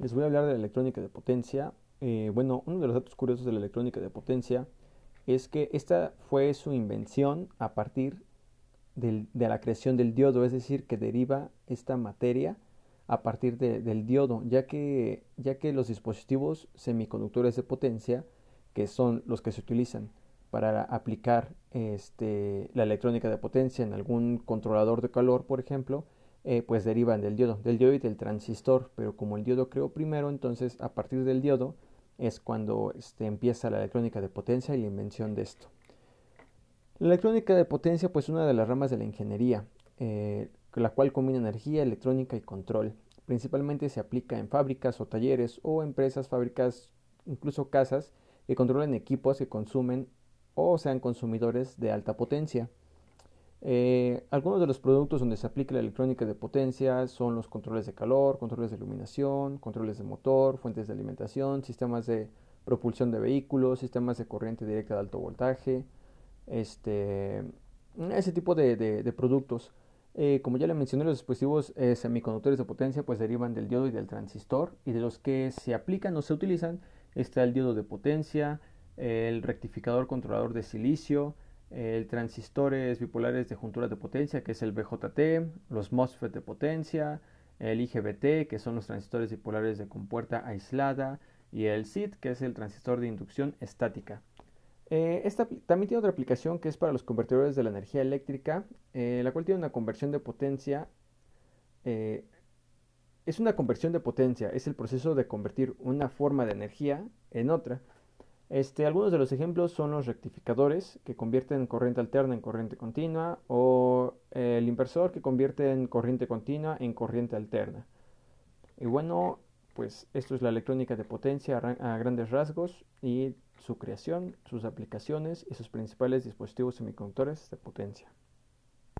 Les voy a hablar de la electrónica de potencia. Eh, bueno, uno de los datos curiosos de la electrónica de potencia es que esta fue su invención a partir de la creación del diodo, es decir, que deriva esta materia a partir del diodo, ya que, ya que los dispositivos semiconductores de potencia, que son los que se utilizan para aplicar este, la electrónica de potencia en algún controlador de calor, por ejemplo, eh, pues derivan del diodo, del diodo y del transistor, pero como el diodo creó primero, entonces a partir del diodo es cuando este, empieza la electrónica de potencia y la invención de esto. La electrónica de potencia pues es una de las ramas de la ingeniería, eh, la cual combina energía, electrónica y control. Principalmente se aplica en fábricas o talleres o empresas, fábricas, incluso casas que controlan equipos que consumen o sean consumidores de alta potencia. Eh, algunos de los productos donde se aplica la electrónica de potencia son los controles de calor, controles de iluminación, controles de motor, fuentes de alimentación, sistemas de propulsión de vehículos, sistemas de corriente directa de alto voltaje, este, ese tipo de, productos. Eh, como ya le mencioné, los dispositivos eh, semiconductores de potencia pues derivan del diodo y del transistor y de los que se aplican o se utilizan está el diodo de potencia, el rectificador controlador de silicio, el transistores bipolares de junturas de potencia, que es el BJT, los MOSFET de potencia, el IGBT, que son los transistores bipolares de compuerta aislada, y el SID, que es el transistor de inducción estática. Eh, esta también tiene otra aplicación que es para los convertidores de la energía eléctrica, eh, la cual tiene una conversión de potencia. Eh, es una conversión de potencia, es el proceso de convertir una forma de energía en otra. Este, algunos de los ejemplos son los rectificadores que convierten corriente alterna en corriente continua o el inversor que convierte en corriente continua en corriente alterna. Y bueno, pues esto es la electrónica de potencia a grandes rasgos y su creación, sus aplicaciones y sus principales dispositivos semiconductores de potencia.